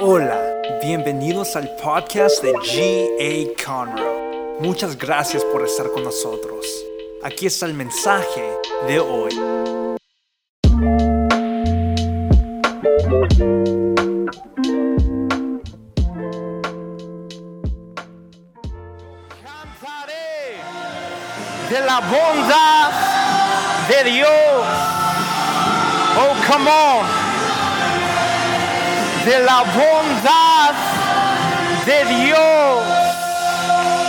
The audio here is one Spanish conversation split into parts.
Hola, bienvenidos al podcast de G.A. Conroe. Muchas gracias por estar con nosotros. Aquí está el mensaje de hoy. De la bondad de Dios. Oh, come on. La bondad de Dios.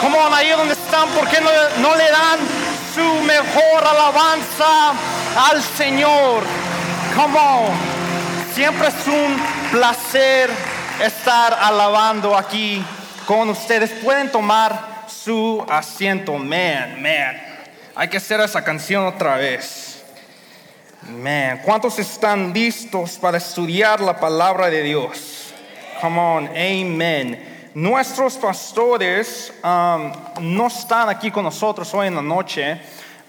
Come on, ahí donde están, ¿por qué no, no le dan su mejor alabanza al Señor? Come on. Siempre es un placer estar alabando aquí con ustedes. Pueden tomar su asiento. Man, man. Hay que hacer esa canción otra vez. Man, ¿cuántos están listos para estudiar la palabra de Dios? Come on, amen. Nuestros pastores um, no están aquí con nosotros hoy en la noche,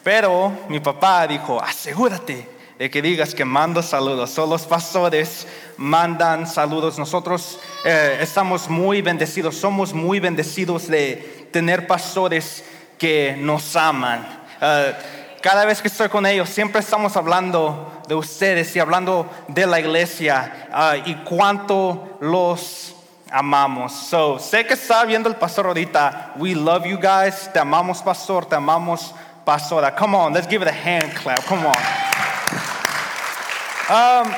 pero mi papá dijo, asegúrate de que digas que mando saludos. Solo los pastores mandan saludos. Nosotros eh, estamos muy bendecidos, somos muy bendecidos de tener pastores que nos aman. Eh, cada vez que estoy con ellos, siempre estamos hablando de ustedes y hablando de la iglesia ah, y cuánto los amamos. So, sé que está viendo el pastor ahorita. We love you guys. Te amamos, pastor. Te amamos, pastora. Come on, let's give it a hand clap. Come on. Um,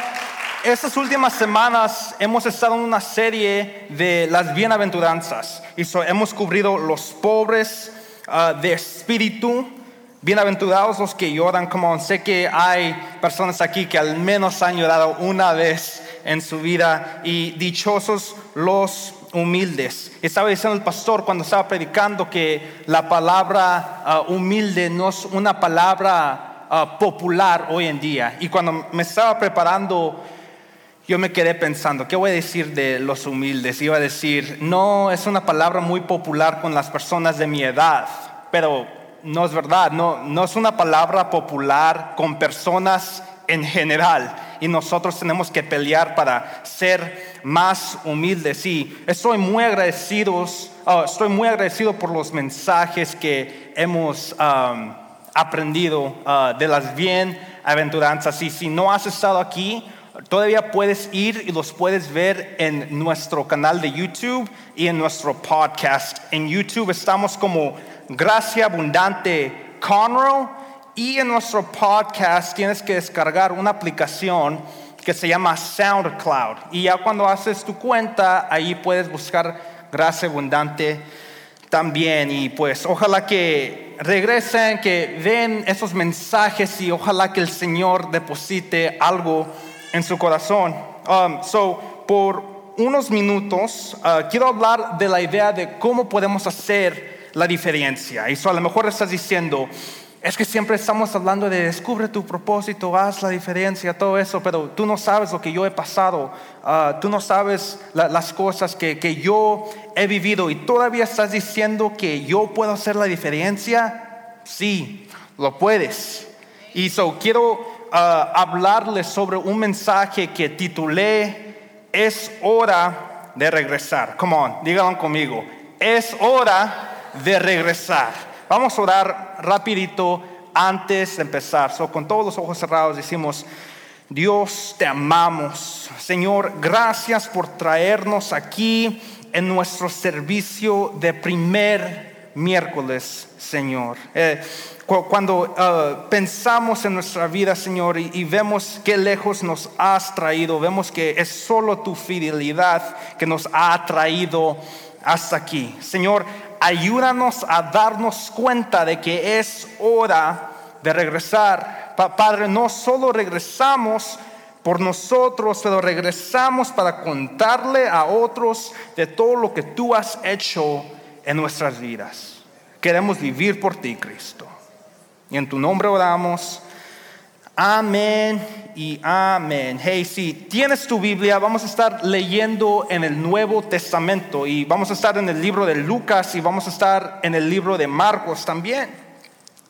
estas últimas semanas hemos estado en una serie de las bienaventuranzas y so, hemos cubrido los pobres uh, de espíritu. Bienaventurados los que lloran, como sé que hay personas aquí que al menos han llorado una vez en su vida y dichosos los humildes. Estaba diciendo el pastor cuando estaba predicando que la palabra uh, humilde no es una palabra uh, popular hoy en día. Y cuando me estaba preparando, yo me quedé pensando, ¿qué voy a decir de los humildes? Iba a decir, no es una palabra muy popular con las personas de mi edad, pero no es verdad, no, no es una palabra popular con personas en general y nosotros tenemos que pelear para ser más humildes. Y estoy muy agradecido, uh, estoy muy agradecido por los mensajes que hemos aprendido uh, de las bienaventuranzas. Y si no has estado aquí, todavía puedes ir y los puedes ver en nuestro canal de YouTube y en nuestro podcast. En YouTube estamos como Gracia Abundante Conroe y en nuestro podcast tienes que descargar una aplicación que se llama SoundCloud. Y ya cuando haces tu cuenta, ahí puedes buscar Gracia Abundante también. Y pues ojalá que regresen, que den esos mensajes y ojalá que el Señor deposite algo en su corazón. Um, so, por unos minutos uh, quiero hablar de la idea de cómo podemos hacer la diferencia. Y so, a lo mejor estás diciendo, es que siempre estamos hablando de descubre tu propósito, haz la diferencia, todo eso, pero tú no sabes lo que yo he pasado, uh, tú no sabes la, las cosas que, que, yo he vivido y todavía estás diciendo que yo puedo hacer la diferencia. Sí, lo puedes. Y so, quiero hablarles sobre un mensaje que titulé Es hora de regresar. Come on, díganlo conmigo. Es hora de regresar. Vamos a orar rapidito antes de empezar. So, con todos los ojos cerrados decimos, Dios, te amamos. Señor, gracias por traernos aquí en nuestro servicio de primer miércoles, Señor. Eh, cuando uh, pensamos en nuestra vida, Señor, y, y, vemos qué lejos nos has traído, vemos que es solo tu fidelidad que nos ha traído hasta aquí. Señor, ayúdanos a darnos cuenta de que es hora de regresar. Padre, no solo regresamos por nosotros, pero regresamos para contarle a otros de todo lo que tú has hecho en nuestras vidas. Queremos vivir por ti, Cristo. Y en tu nombre oramos. Amén y amén. Hey, si tienes tu Biblia, vamos a estar leyendo en el Nuevo Testamento y vamos a estar en el libro de Lucas y vamos a estar en el libro de Marcos también.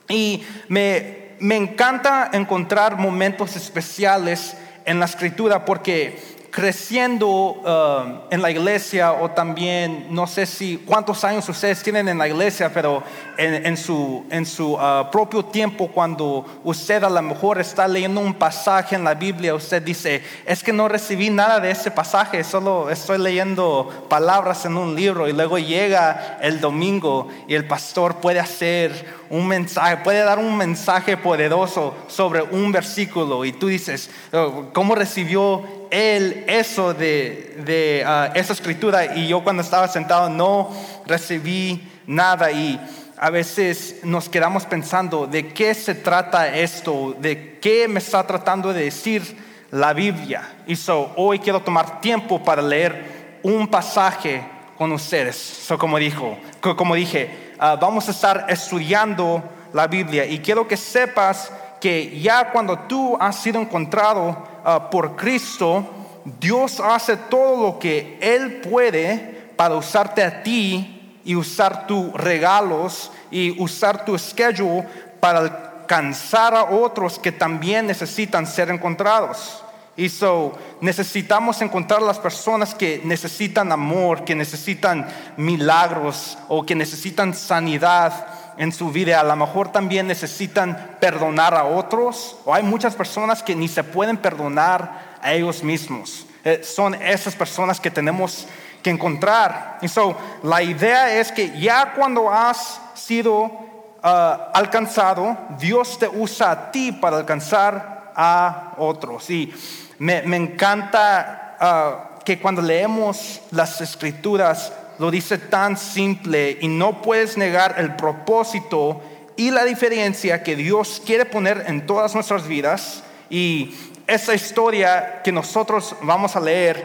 Y me, me encanta encontrar momentos especiales en la escritura porque creciendo um, en la iglesia o también, no sé si cuántos años ustedes tienen en la iglesia, pero en, su, en su uh, propio tiempo, cuando usted a lo mejor está leyendo un pasaje en la Biblia, usted dice, es que no recibí nada de ese pasaje, solo estoy leyendo palabras en un libro y luego llega el domingo y el pastor puede hacer un mensaje, puede dar un mensaje poderoso sobre un versículo y tú dices, oh, ¿cómo recibió él eso de, ah, esa escritura? Y yo cuando estaba sentado no recibí nada y a veces nos quedamos pensando de qué se trata esto, de qué me está tratando de decir la Biblia. Y so, hoy quiero tomar tiempo para leer un pasaje con ustedes. So, como, dijo, como dije, Ah, vamos a estar estudiando la Biblia y quiero que sepas que ya cuando tú has sido encontrado ah, por Cristo, Dios hace todo lo que Él puede para usarte a ti y usar tus regalos y usar tu schedule para alcanzar a otros que también necesitan ser encontrados. Y so necesitamos encontrar las personas que necesitan amor, que necesitan milagros o que necesitan sanidad en su vida. A lo mejor también necesitan perdonar a otros. O hay muchas personas que ni se pueden perdonar a ellos mismos. Eh, son esas personas que tenemos que encontrar. Y so la idea es que ya cuando has sido ah, alcanzado, Dios te usa a ti para alcanzar a otros. Y me, encanta ah, que cuando leemos las escrituras lo dice tan simple y no puedes negar el propósito y la diferencia que Dios quiere poner en todas nuestras vidas. Y esa historia que nosotros vamos a leer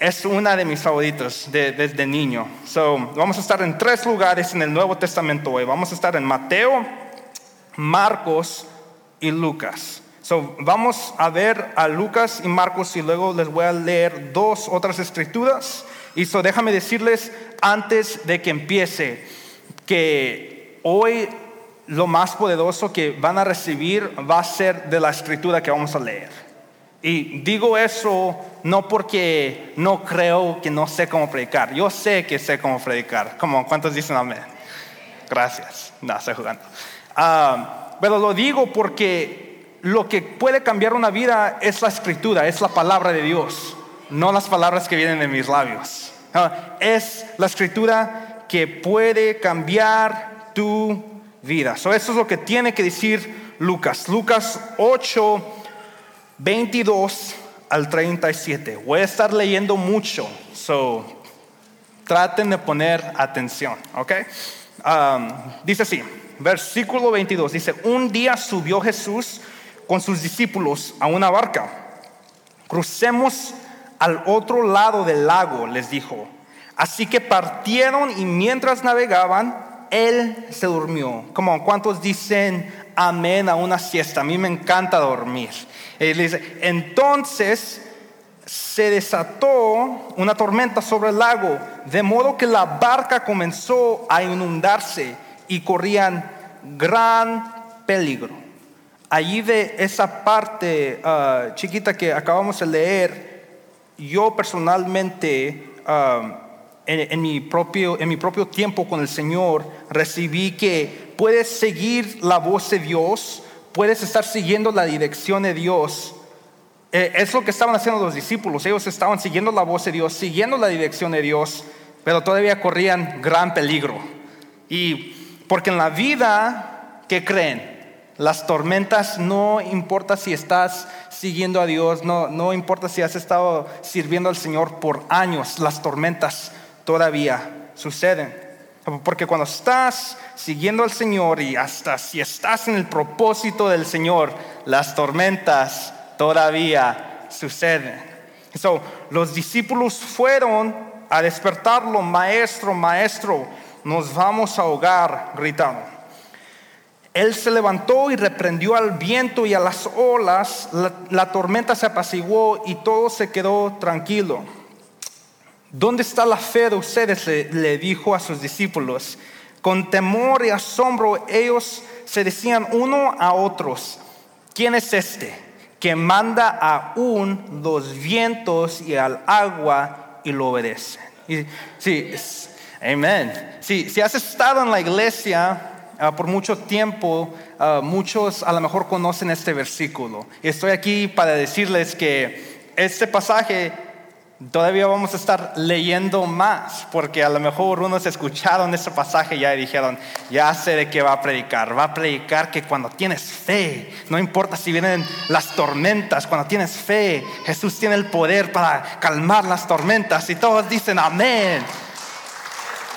es una de mis favoritos desde niño. So, vamos a estar en tres lugares en el Nuevo Testamento hoy. Vamos a estar en Mateo, Marcos y Lucas vamos a ver a Lucas y Marcos y luego les voy a leer dos otras escrituras. Y so, déjame decirles antes de que empiece que hoy lo más poderoso que van a recibir va a ser de la escritura que vamos a leer. Y digo eso no porque no creo que no sé cómo predicar. Yo sé que sé cómo predicar. Como, ¿Cuántos dicen amén? Gracias. No, estoy jugando. Ah, pero lo digo porque lo que puede cambiar una vida es la escritura, es la palabra de Dios, no las palabras que vienen de mis labios. Ah, es la escritura que puede cambiar tu vida. eso es lo que tiene que decir Lucas. Lucas 8, 22 al 37. Voy a estar leyendo mucho, so traten de poner atención, ¿ok? Um, dice así, versículo 22, dice, un día subió Jesús con sus discípulos a una barca. Crucemos al otro lado del lago, les dijo. Así que partieron y mientras navegaban, él se durmió. Como cuántos dicen amén a una siesta. A mí me encanta dormir. Él dice, entonces se desató una tormenta sobre el lago, de modo que la barca comenzó a inundarse y corrían gran peligro allí de esa parte ah, chiquita que acabamos de leer, yo personalmente, ah, en, mi propio, en mi propio tiempo con el Señor, recibí que puedes seguir la voz de Dios, puedes estar siguiendo la dirección de Dios. Eh, es lo que estaban haciendo los discípulos, ellos estaban siguiendo la voz de Dios, siguiendo la dirección de Dios, pero todavía corrían gran peligro. Y porque en la vida, ¿qué creen? Las tormentas no importa si estás siguiendo a Dios, no, no importa si has estado sirviendo al Señor por años, las tormentas todavía suceden. Porque cuando estás siguiendo al Señor y hasta si estás en el propósito del Señor, las tormentas todavía suceden. So, los discípulos fueron a despertarlo, maestro, maestro, nos vamos a ahogar, gritaron. Él se levantó y reprendió al viento y a las olas, la, tormenta se apaciguó y todo se quedó tranquilo. ¿Dónde está la fe de ustedes? Le, dijo a sus discípulos. Con temor y asombro ellos se decían uno a otros, ¿quién es este? que manda aún los vientos y al agua y lo obedece. Y, sí, amén. Si has estado en la iglesia ah, por mucho tiempo, ah, muchos a lo mejor conocen este versículo. Estoy aquí para decirles que este pasaje Todavía vamos a estar leyendo más, porque a lo mejor unos escucharon este pasaje ya y dijeron, ya sé de qué va a predicar. Va a predicar que cuando tienes fe, no importa si vienen las tormentas, cuando tienes fe, Jesús tiene el poder para calmar las tormentas y todos dicen amén.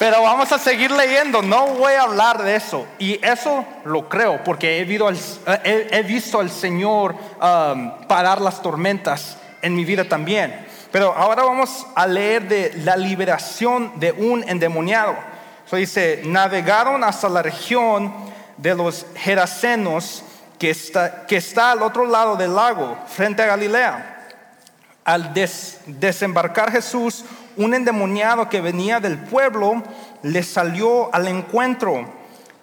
Pero vamos a seguir leyendo, no voy a hablar de eso. Y eso lo creo, porque he visto al, Señor um, parar las tormentas en mi vida también. Pero ahora vamos a leer de la liberación de un endemoniado. So dice, navegaron hasta la región de los Gerasenos, que está, que está al otro lado del lago, frente a Galilea. Al desembarcar Jesús, un endemoniado que venía del pueblo le salió al encuentro.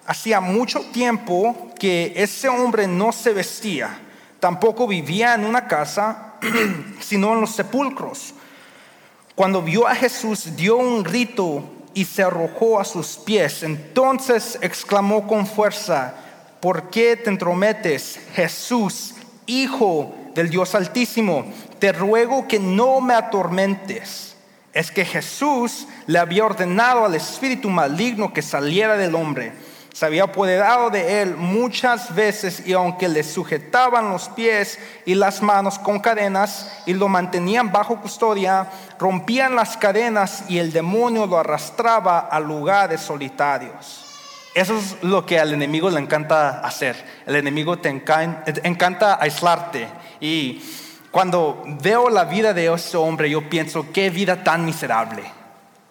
Hacía mucho tiempo que ese hombre no se vestía, tampoco vivía en una casa sino en los sepulcros. Cuando vio a Jesús, dio un grito y se arrojó a sus pies. Entonces exclamó con fuerza, ¿por qué te entrometes, Jesús, Hijo del Dios Altísimo? Te ruego que no me atormentes. Es que Jesús le había ordenado al espíritu maligno que saliera del hombre se había apoderado de él muchas veces y aunque le sujetaban los pies y las manos con cadenas y lo mantenían bajo custodia, rompían las cadenas y el demonio lo arrastraba a lugares solitarios. Eso es lo que al enemigo le encanta hacer. El enemigo te encanta aislarte. Y cuando veo la vida de ese hombre, yo pienso, qué vida tan miserable.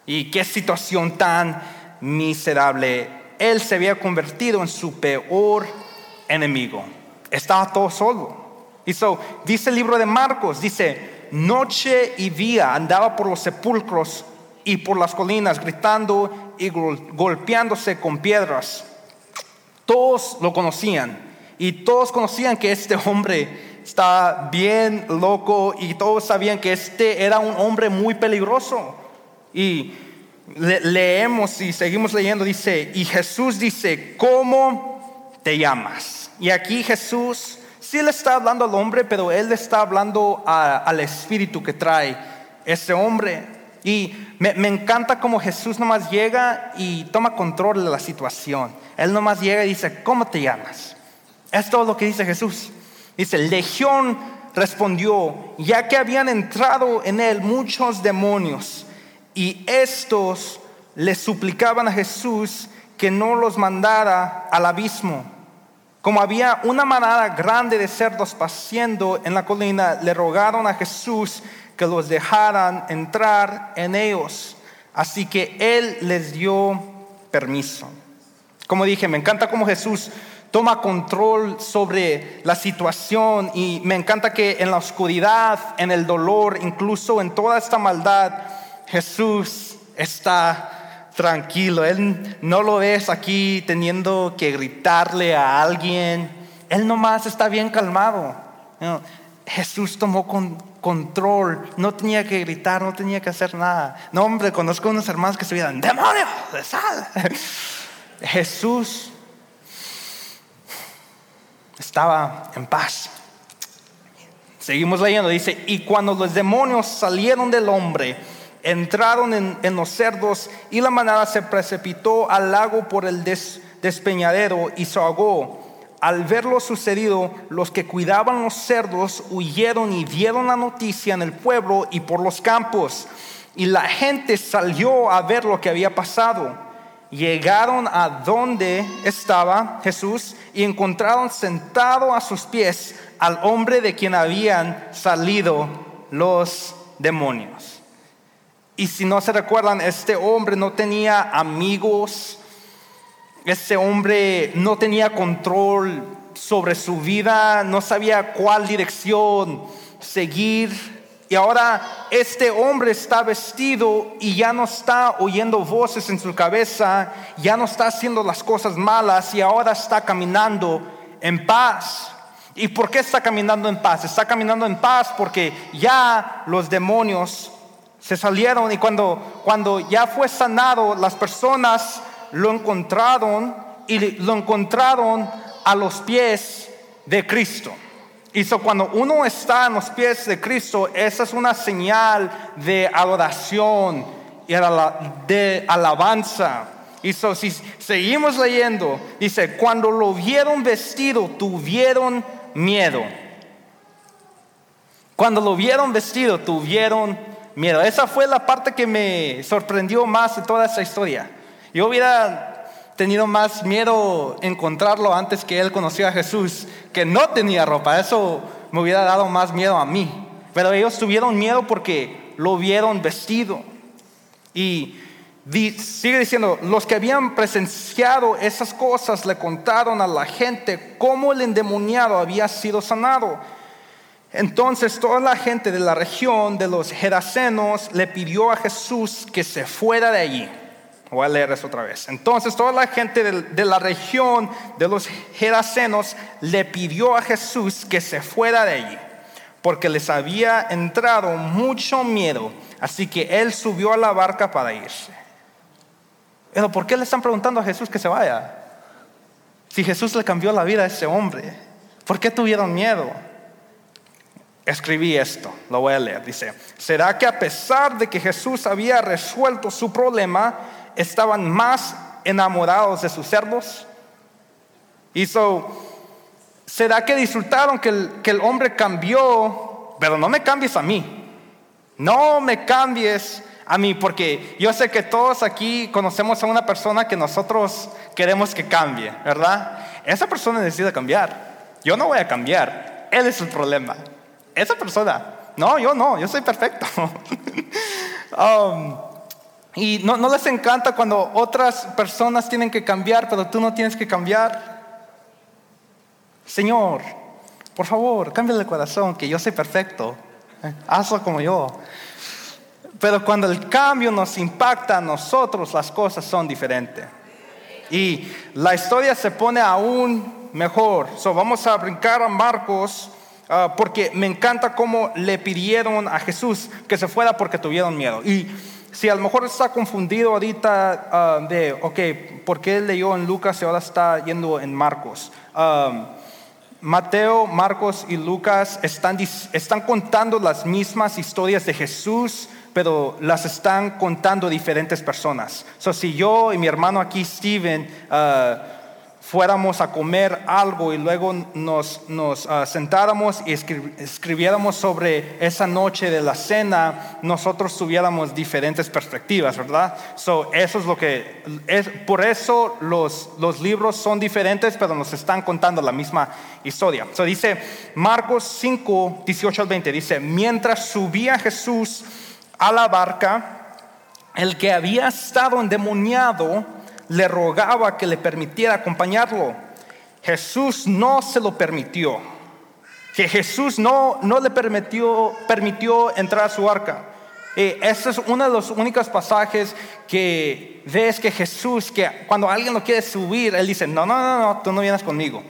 Y qué situación tan miserable él se había convertido en su peor enemigo. Estaba todo solo. Y so, dice el libro de Marcos, dice, noche y día andaba por los sepulcros y por las colinas gritando y golpeándose con piedras. Todos lo conocían y todos conocían que este hombre estaba bien loco y todos sabían que este era un hombre muy peligroso. Y leemos y seguimos leyendo, dice, y Jesús dice, ¿cómo te llamas? Y aquí Jesús sí le está hablando al hombre, pero él le está hablando al espíritu que trae ese hombre. Y me, me, encanta como Jesús nomás llega y toma control de la situación. Él nomás llega y dice, ¿cómo te llamas? Es todo lo que dice Jesús. Dice, Legión respondió, ya que habían entrado en él muchos demonios y estos le suplicaban a Jesús que no los mandara al abismo. Como había una manada grande de cerdos paciendo en la colina, le rogaron a Jesús que los dejaran entrar en ellos. Así que él les dio permiso. Como dije, me encanta cómo Jesús toma control sobre la situación y me encanta que en la oscuridad, en el dolor, incluso en toda esta maldad, Jesús está tranquilo. Él no lo ves aquí teniendo que gritarle a alguien. Él nomás está bien calmado. Jesús tomó control. No tenía que gritar, no tenía que hacer nada. No, hombre, conozco unos hermanos que se vienen, demonio, de sal. Jesús estaba en paz. Seguimos leyendo, dice, y cuando los demonios salieron del hombre, entraron en, los cerdos y la manada se precipitó al lago por el despeñadero y se ahogó. Al ver lo sucedido, los que cuidaban los cerdos huyeron y dieron la noticia en el pueblo y por los campos. Y la gente salió a ver lo que había pasado. Llegaron a donde estaba Jesús y encontraron sentado a sus pies al hombre de quien habían salido los demonios. Y si no se recuerdan, este hombre no tenía amigos, este hombre no tenía control sobre su vida, no sabía cuál dirección seguir. Y ahora este hombre está vestido y ya no está oyendo voces en su cabeza, ya no está haciendo las cosas malas y ahora está caminando en paz. ¿Y por qué está caminando en paz? Está caminando en paz porque ya los demonios se salieron y cuando, cuando ya fue sanado, las personas lo encontraron y lo encontraron a los pies de Cristo. Y cuando uno está en los pies de Cristo, esa es una señal de adoración y de alabanza. Y si seguimos leyendo, dice, cuando lo vieron vestido, tuvieron miedo. Cuando lo vieron vestido, tuvieron miedo. Esa fue la parte que me sorprendió más de toda esa historia. Yo hubiera tenido más miedo encontrarlo antes que él conoció a Jesús, que no tenía ropa. Eso me hubiera dado más miedo a mí. Pero ellos tuvieron miedo porque lo vieron vestido. Y sigue diciendo, los que habían presenciado esas cosas le contaron a la gente cómo el endemoniado había sido sanado. Entonces toda la gente de la región de los Gerasenos le pidió a Jesús que se fuera de allí. Voy a leer eso otra vez. Entonces toda la gente de, la región de los Gerasenos le pidió a Jesús que se fuera de allí, porque les había entrado mucho miedo, así que él subió a la barca para irse. Pero ¿por qué le están preguntando a Jesús que se vaya? Si Jesús le cambió la vida a ese hombre, ¿por qué tuvieron miedo? Escribí esto, lo voy a leer. Dice, ¿será que a pesar de que Jesús había resuelto su problema, estaban más enamorados de sus servos. Y ¿será que disfrutaron que el, que el hombre cambió? Pero no me cambies a mí. No me cambies a mí, porque yo sé que todos aquí conocemos a una persona que nosotros queremos que cambie, ¿verdad? Esa persona necesita cambiar. Yo no voy a cambiar. Él es el problema. Esa persona. No, yo no, yo soy perfecto. um, y no, les encanta cuando otras personas tienen que cambiar, pero tú no tienes que cambiar. Señor, por favor, cambia el corazón, que yo soy perfecto. Eh, hazlo como yo. Pero cuando el cambio nos impacta a nosotros, las cosas son diferentes. Y la historia se pone aún mejor. So, vamos a brincar a Marcos, ah, porque me encanta cómo le pidieron a Jesús que se fuera porque tuvieron miedo. Y si a lo mejor está confundido ahorita ah, de, ok, ¿por qué leyó en Lucas y ahora está yendo en Marcos? Ah, Mateo, Marcos y Lucas están, están contando las mismas historias de Jesús, pero las están contando diferentes personas. So, si yo y mi hermano aquí, Steven, uh, fuéramos a comer algo y luego nos, nos ah, sentáramos y escribiéramos sobre esa noche de la cena, nosotros tuviéramos diferentes perspectivas, ¿verdad? So, eso es lo que es, por eso los, los libros son diferentes, pero nos están contando la misma historia. So, dice Marcos 5, 18 al 20, dice, mientras subía Jesús a la barca, el que había estado endemoniado, le rogaba que le permitiera acompañarlo. Jesús no se lo permitió. Que Jesús no, no le permitió, permitió entrar a su arca. Eh, ese es uno de los únicos pasajes que ves que Jesús, que cuando alguien lo quiere subir, él dice, no, no, no, no, tú no vienes conmigo.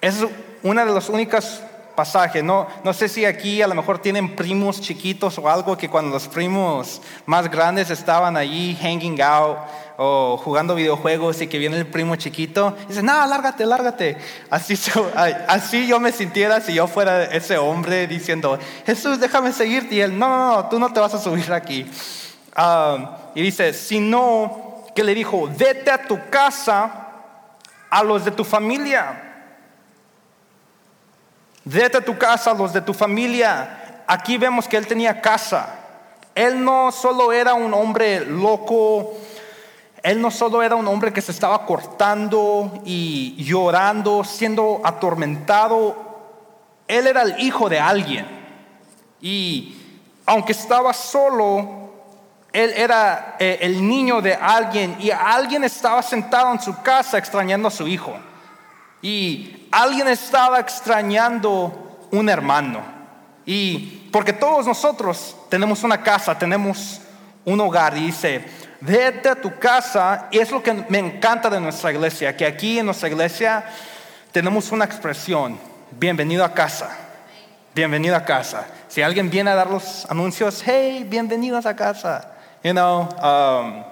Es una de las únicas pasaje. No, no sé si aquí a lo mejor tienen primos chiquitos o algo que cuando los primos más grandes estaban allí hanging out o jugando videojuegos y que viene el primo chiquito, dice, no, lárgate, lárgate. Así, así yo me sintiera si yo fuera ese hombre diciendo, Jesús, déjame seguirte. Y él, no, no, no, tú no te vas a subir aquí. Ah, y dice, sino que le dijo, vete a tu casa a los de tu familia Vete a tu casa, los de tu familia. Aquí vemos que él tenía casa. Él no solo era un hombre loco, él no solo era un hombre que se estaba cortando y llorando, siendo atormentado, él era el hijo de alguien. Y aunque estaba solo, él era eh, el niño de alguien y alguien estaba sentado en su casa extrañando a su hijo. Y alguien estaba extrañando un hermano. Y porque todos nosotros tenemos una casa, tenemos un hogar. Y dice, vete a tu casa. Y es lo que me encanta de nuestra iglesia, que aquí en nuestra iglesia tenemos una expresión. bienvenido a casa. Bienvenido a casa. Si alguien viene a dar los anuncios, hey, bienvenidos a casa. You know, um,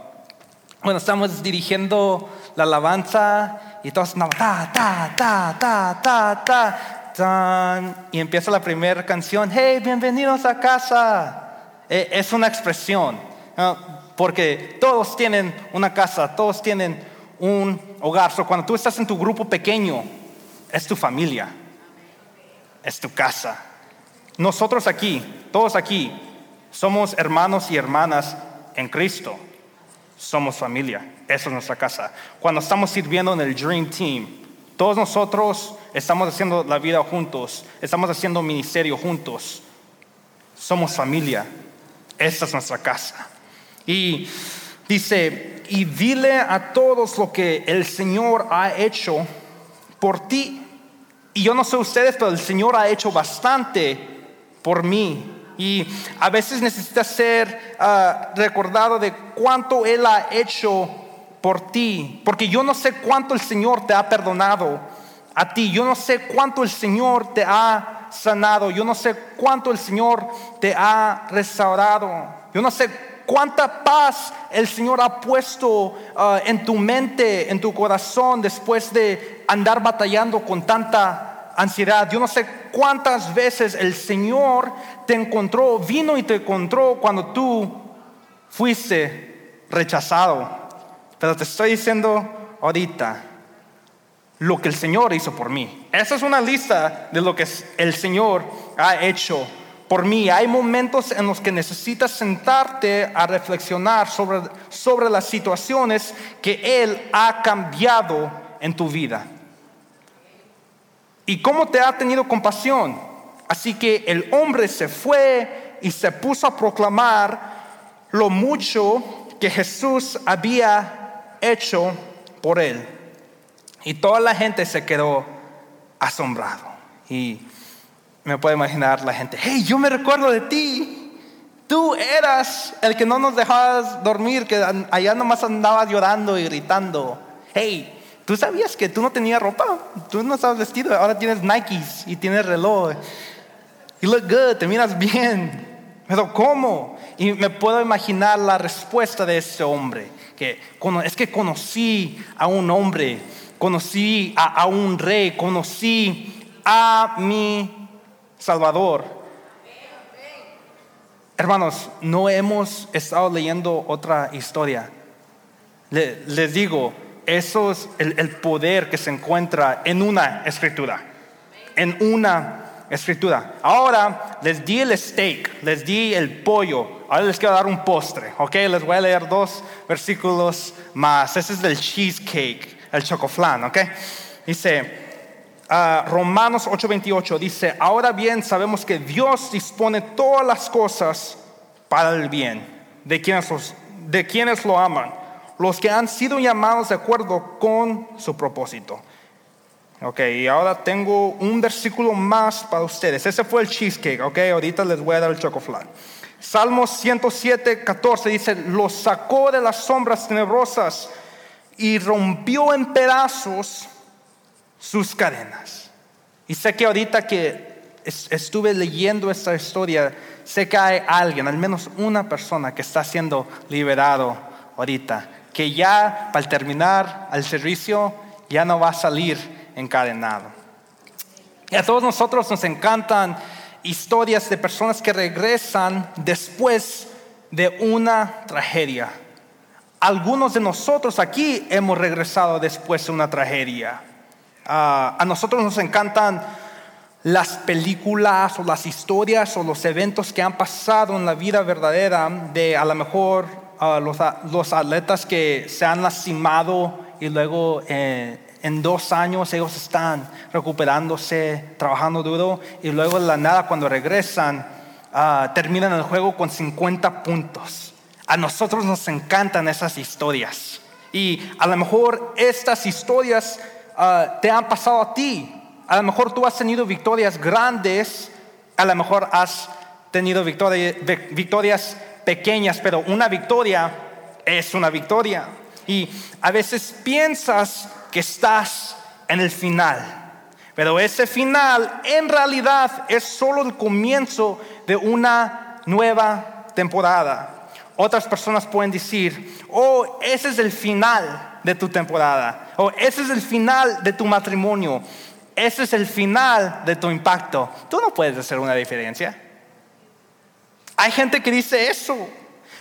bueno, estamos dirigiendo la alabanza y todos, no, ta, ta, ta, ta, ta, ta, tan, y empieza la primera canción, hey, bienvenidos a casa. E, es una expresión, porque todos tienen una casa, todos tienen un hogar. So, cuando tú estás en tu grupo pequeño, es tu familia, es tu casa. Nosotros aquí, todos aquí, somos hermanos y hermanas en Cristo. Somos familia. Esa es nuestra casa. Cuando estamos sirviendo en el Dream Team, todos nosotros estamos haciendo la vida juntos, estamos haciendo ministerio juntos. Somos familia. Esta es nuestra casa. Y dice, y dile a todos lo que el Señor ha hecho por ti. Y yo no sé ustedes, pero el Señor ha hecho bastante por mí. Y a veces necesitas ser ah, recordado de cuánto Él ha hecho por ti. Porque yo no sé cuánto el Señor te ha perdonado a ti. Yo no sé cuánto el Señor te ha sanado. Yo no sé cuánto el Señor te ha restaurado. Yo no sé cuánta paz el Señor ha puesto ah, en tu mente, en tu corazón, después de andar batallando con tanta ansiedad. Yo no sé cuántas veces el Señor te encontró, vino y te encontró cuando tú fuiste rechazado. Pero te estoy diciendo ahorita lo que el Señor hizo por mí. Esa es una lista de lo que el Señor ha hecho por mí. Hay momentos en los que necesitas sentarte a reflexionar sobre, sobre las situaciones que Él ha cambiado en tu vida y cómo te ha tenido compasión. Así que el hombre se fue y se puso a proclamar lo mucho que Jesús había hecho por él. Y toda la gente se quedó asombrado. Y me puedo imaginar la gente, hey, yo me recuerdo de ti. Tú eras el que no nos dejabas dormir, que allá nomás andabas llorando y gritando. Hey, ¿Tú sabías que tú no tenías ropa? Tú no estabas vestido, ahora tienes Nikes y tienes reloj. You look good, te miras bien. Pero ¿cómo? Y me puedo imaginar la respuesta de ese hombre. Que es que conocí a un hombre, conocí a, a un rey, conocí a mi Salvador. Hermanos, no hemos estado leyendo otra historia. les digo, eso es el, poder que se encuentra en una escritura. En una escritura. Ahora les di el steak, les di el pollo. Ahora les quiero dar un postre. Ok, les voy a leer dos versículos más. Ese es del cheesecake, el chocoflan. Ok, dice. Uh, Romanos 8:28 dice, ahora bien sabemos que Dios dispone todas las cosas para el bien de quienes, de quienes lo aman los que han sido llamados de acuerdo con su propósito. Ok, y ahora tengo un versículo más para ustedes. Ese fue el cheesecake, ok, ahorita les voy a dar el chocoflan. Salmos 107, 14 dice, los sacó de las sombras tenebrosas y rompió en pedazos sus cadenas. Y sé que ahorita que estuve leyendo esta historia, sé que hay alguien, al menos una persona que está siendo liberado ahorita que ya para terminar el servicio ya no va a salir encadenado. Y a todos nosotros nos encantan historias de personas que regresan después de una tragedia. Algunos de nosotros aquí hemos regresado después de una tragedia. Ah, a nosotros nos encantan las películas o las historias o los eventos que han pasado en la vida verdadera de a lo mejor los, atletas que se han lastimado y luego eh, en dos años ellos están recuperándose, trabajando duro y luego de la nada cuando regresan ah, terminan el juego con 50 puntos. A nosotros nos encantan esas historias y a lo mejor estas historias ah, te han pasado a ti. A lo mejor tú has tenido victorias grandes, a lo mejor has tenido victorias pequeñas, pero una victoria es una victoria. Y a veces piensas que estás en el final, Pero ese final en realidad es solo el comienzo de una nueva temporada. Otras personas pueden decir, oh, ese es el final de tu temporada, o ese es el final de tu matrimonio, ese es el final de tu impacto. Tú no puedes hacer una diferencia. Hay gente que dice eso,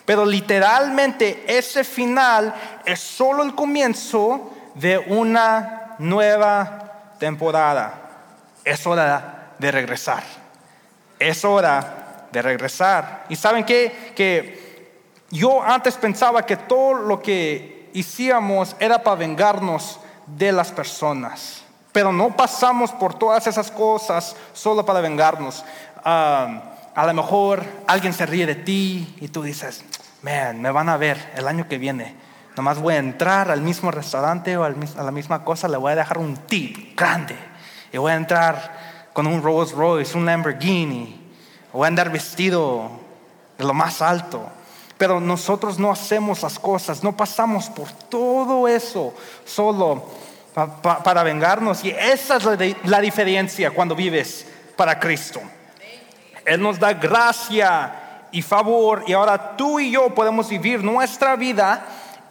pero literalmente ese final es solo el comienzo de una nueva temporada. Es hora de regresar. Es hora de regresar. ¿Y saben qué? Que yo antes pensaba que todo lo que hacíamos era para vengarnos de las personas. Pero no pasamos por todas esas cosas solo para vengarnos. Ah, a lo mejor alguien se ríe de ti y tú dices, man, me van a ver el año que viene. Nomás voy a entrar al mismo restaurante o a la misma cosa, le voy a dejar un tip grande. Y voy a entrar con un Rolls Royce, un Lamborghini. Voy a andar vestido de lo más alto. Pero nosotros no hacemos las cosas, no pasamos por todo eso solo para vengarnos. Y esa es la diferencia cuando vives para Cristo. Él nos da gracia y favor y ahora tú y yo podemos vivir nuestra vida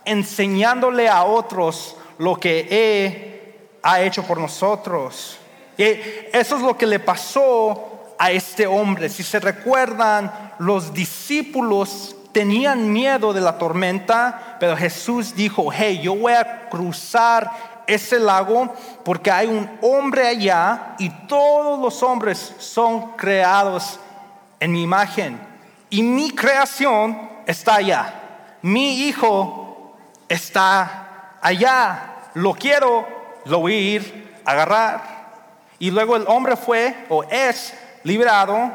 enseñándole a otros lo que Él ha hecho por nosotros. Y eso es lo que le pasó a este hombre. Si se recuerdan, los discípulos tenían miedo de la tormenta, pero Jesús dijo, hey, yo voy a cruzar ese lago porque hay un hombre allá y todos los hombres son creados en mi imagen. Y mi creación está allá. Mi hijo está allá. Lo quiero, lo voy a ir a agarrar. Y luego el hombre fue o es liberado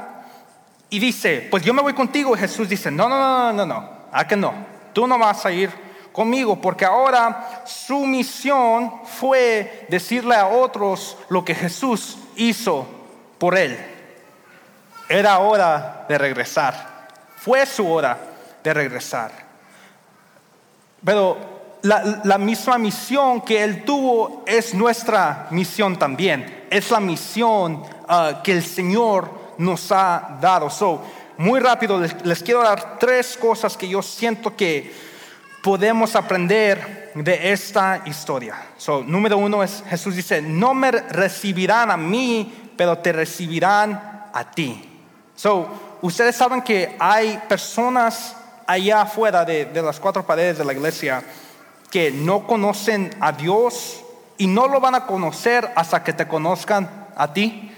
y dice, pues yo me voy contigo. Jesús dice, no, no, no, no, no, a que no. Tú no vas a ir conmigo, porque ahora su misión fue decirle a otros lo que Jesús hizo por él. Era hora de regresar. Fue su hora de regresar. Pero la, misma misión que él tuvo es nuestra misión también. Es la misión uh, que el Señor nos ha dado. So, muy rápido les, les quiero dar tres cosas que yo siento que podemos aprender de esta historia? So, número uno es, Jesús dice, no me recibirán a mí, pero te recibirán a ti. So, ustedes saben que hay personas allá afuera de, de las cuatro paredes de la iglesia que no conocen a Dios y no lo van a conocer hasta que te conozcan a ti.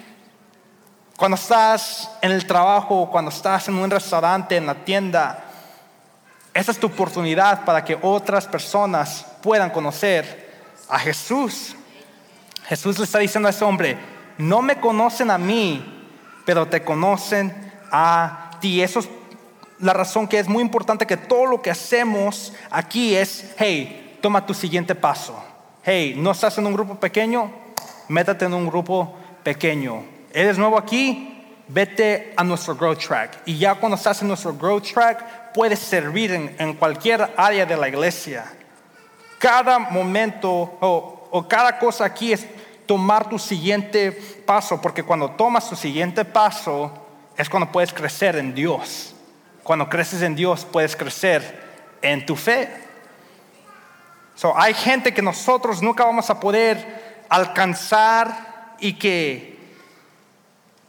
Cuando estás en el trabajo, cuando estás en un restaurante, en la tienda, esa es tu oportunidad para que otras personas puedan conocer a Jesús. Jesús le está diciendo a ese hombre, no me conocen a mí, pero te conocen a ti. Eso es la razón que es muy importante que todo lo que hacemos aquí es, hey, toma tu siguiente paso. Hey, no estás en un grupo pequeño, métate en un grupo pequeño. ¿Eres nuevo aquí? Vete a nuestro growth track. Y ya cuando estás en nuestro growth track, puedes servir en, cualquier área de la iglesia. Cada momento o, cada cosa aquí es tomar tu siguiente paso, porque cuando tomas tu siguiente paso es cuando puedes crecer en Dios. Cuando creces en Dios puedes crecer en tu fe. So, hay gente que nosotros nunca vamos a poder alcanzar y que,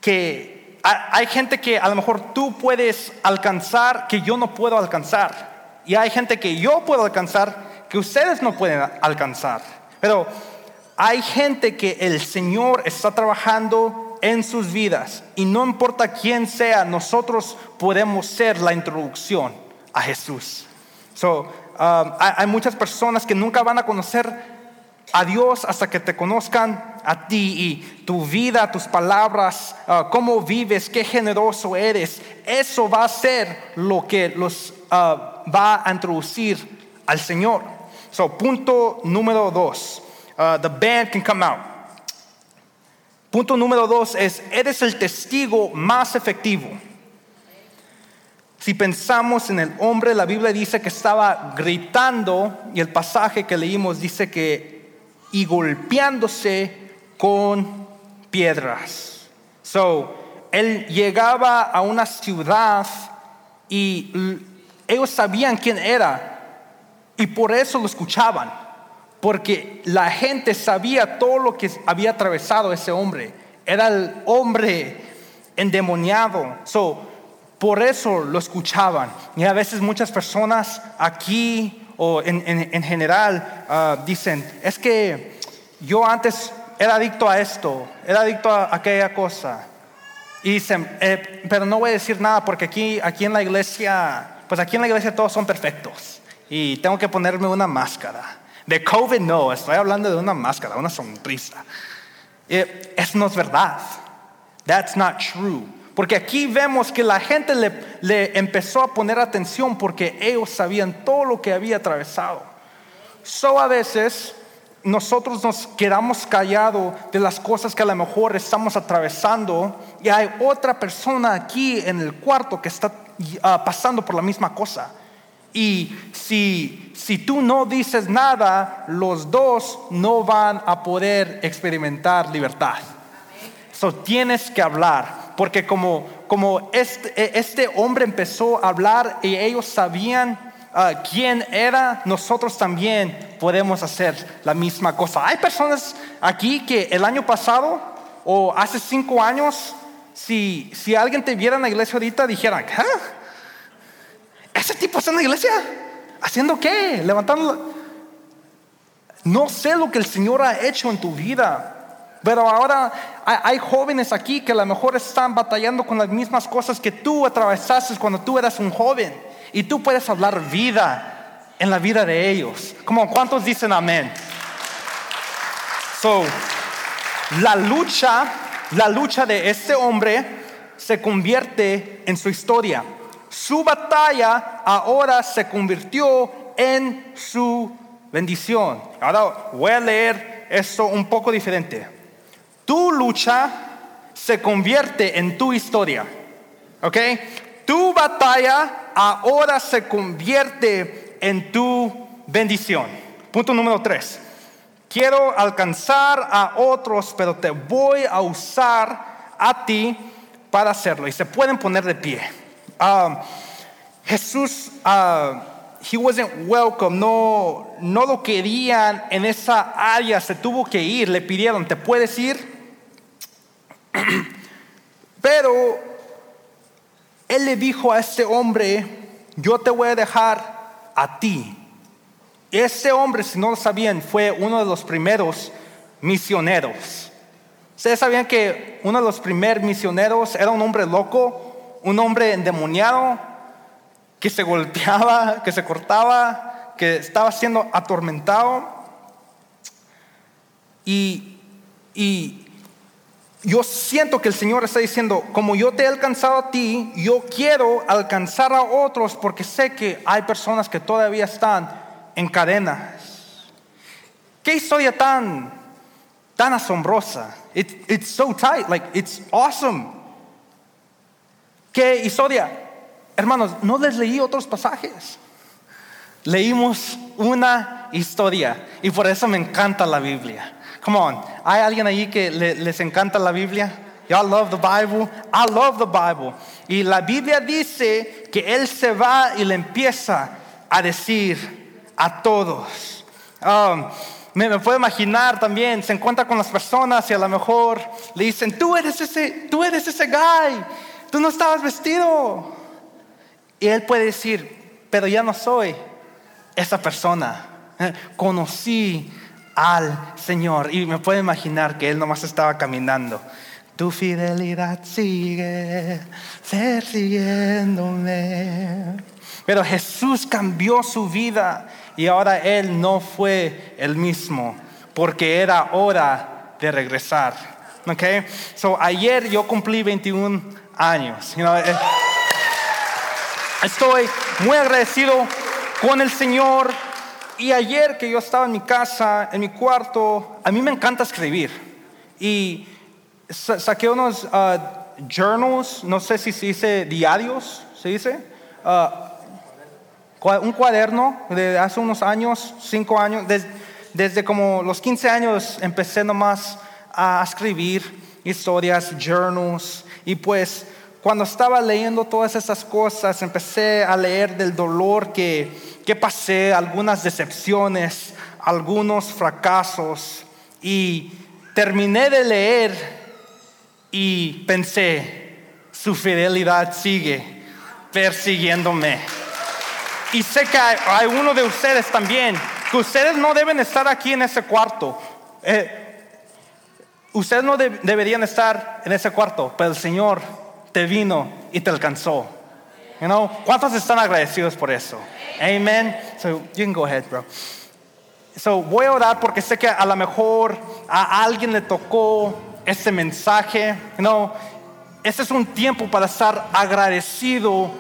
que hay gente que a lo mejor tú puedes alcanzar que yo no puedo alcanzar. Y hay gente que yo puedo alcanzar que ustedes no pueden alcanzar. Pero hay gente que el Señor está trabajando en sus vidas. Y no importa quién sea, nosotros podemos ser la introducción a Jesús. So, um, hay muchas personas que nunca van a conocer a Dios hasta que te conozcan a ti y tu vida, tus palabras, ah, cómo vives, qué generoso eres. Eso va a ser lo que los ah, va a introducir al Señor. So, punto número dos. Ah, the band can come out. Punto número dos es, eres el testigo más efectivo. Si pensamos en el hombre, la Biblia dice que estaba gritando y el pasaje que leímos dice que y golpeándose con piedras. So, él llegaba a una ciudad y ellos sabían quién era y por eso lo escuchaban, porque la gente sabía todo lo que había atravesado ese hombre. Era el hombre endemoniado. So, por eso lo escuchaban. Y a veces muchas personas aquí o en, general ah, dicen, es que yo antes era adicto a esto, era adicto a aquella cosa. Y dicen, eh, pero no voy a decir nada porque aquí, aquí en la iglesia, pues aquí en la iglesia todos son perfectos. Y tengo que ponerme una máscara. De COVID no, estoy hablando de una máscara, una sonrisa. eso no es verdad. That's not true. Porque aquí vemos que la gente le, le, empezó a poner atención porque ellos sabían todo lo que había atravesado. So a veces nosotros nos quedamos callados de las cosas que a lo mejor estamos atravesando y hay otra persona aquí en el cuarto que está ah, pasando por la misma cosa. Y si, si tú no dices nada, los dos no van a poder experimentar libertad. So tienes que hablar, porque como, como este, este hombre empezó a hablar y ellos sabían Ah, quién era, nosotros también podemos hacer la misma cosa. Hay personas aquí que el año pasado o hace cinco años, si, si alguien te viera en la iglesia ahorita, dijeran, ¿ese tipo está en la iglesia? ¿Haciendo qué? Levantando. No sé lo que el Señor ha hecho en tu vida. Pero ahora hay, jóvenes aquí que a lo mejor están batallando con las mismas cosas que tú atravesaste cuando tú eras un joven. Y tú puedes hablar vida en la vida de ellos. Como cuántos dicen amén. So, la lucha, la lucha de este hombre se convierte en su historia. Su batalla ahora se convirtió en su bendición. Ahora voy a leer esto un poco diferente. Tu lucha se convierte en tu historia. ¿Ok? Tu batalla ahora se convierte en tu bendición. Punto número tres. Quiero alcanzar a otros, pero te voy a usar a ti para hacerlo. Y se pueden poner de pie. Ah, Jesús, uh, he wasn't welcome, no, no lo querían en esa área, se tuvo que ir, le pidieron, ¿te puedes ir? Pero él le dijo a este hombre, yo te voy a dejar a ti. Ese hombre, si no lo sabían, fue uno de los primeros misioneros. Ustedes sabían que uno de los primeros misioneros era un hombre loco, un hombre endemoniado, que se golpeaba, que se cortaba, que estaba siendo atormentado. Y, y yo siento que el Señor está diciendo, como yo te he alcanzado a ti, yo quiero alcanzar a otros porque sé que hay personas que todavía están en cadenas. Qué historia tan, tan asombrosa. it's so tight, like it's awesome. Qué historia. Hermanos, no les leí otros pasajes. Leímos una historia y por eso me encanta la Biblia. Come on. ¿Hay alguien ahí que les encanta la Biblia? Y'all love the Bible? I love the Bible. Y la Biblia dice que Él se va y le empieza a decir a todos. Um, me, me, puedo imaginar también, se encuentra con las personas y a lo mejor le dicen, tú eres ese, tú eres ese guy, tú no estabas vestido. Y él puede decir, pero ya no soy esa persona. Eh, conocí al Señor. Y me puedo imaginar que Él nomás estaba caminando. Tu fidelidad sigue persiguiéndome. Pero Jesús cambió su vida y ahora Él no fue el mismo porque era hora de regresar. Okay? So ayer yo cumplí 21 años. Eh, estoy muy agradecido con el Señor y ayer que yo estaba en mi casa, en mi cuarto, a mí me encanta escribir. Y saqué unos uh, journals, no sé si se dice diarios, ¿se dice? Uh, un cuaderno de hace unos años, cinco años, desde como los 15 años empecé nomás a escribir historias, journals. Y pues cuando estaba leyendo todas esas cosas, empecé a leer del dolor que, que pasé, algunas decepciones, algunos fracasos. Y terminé de leer y pensé, su fidelidad sigue persiguiéndome. Y sé que hay, uno de ustedes también, que ustedes no deben estar aquí en ese cuarto. Eh, ustedes no deberían estar en ese cuarto, pero el Señor te vino y te alcanzó. You know? ¿Cuántos están agradecidos por eso? Amen. So you can go ahead, bro. So voy a orar porque sé que a lo mejor a alguien le tocó este mensaje. You? Este es un tiempo para estar agradecido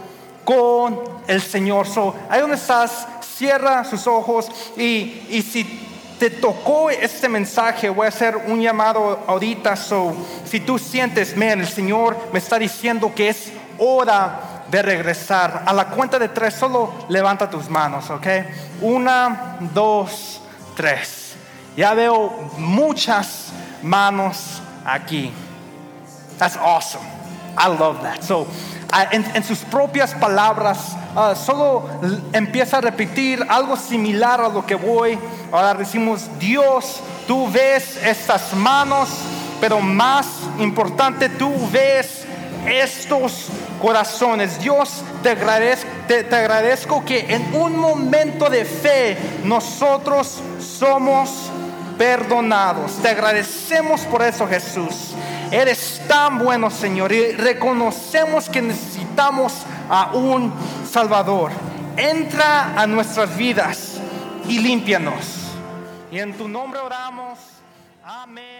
con el Señor. So, ahí donde estás, cierra sus ojos y, y si te tocó este mensaje, voy a hacer un llamado ahorita. So, si tú sientes, man, el Señor me está diciendo que es hora de regresar. A la cuenta de tres, solo levanta tus manos, ¿ok? Una, dos, tres. Ya veo muchas manos aquí. That's awesome. I love that. So, en, sus propias palabras, ah, solo empieza a repetir algo similar a lo que voy. Ahora decimos, Dios, tú ves estas manos, pero más importante, tú ves estos corazones. Dios, te agradezco, te agradezco que en un momento de fe nosotros somos perdonados. Te agradecemos por eso, Jesús. Eres tan bueno, Señor, y reconocemos que necesitamos a un Salvador. Entra a nuestras vidas y límpianos. Y en tu nombre oramos. Amén.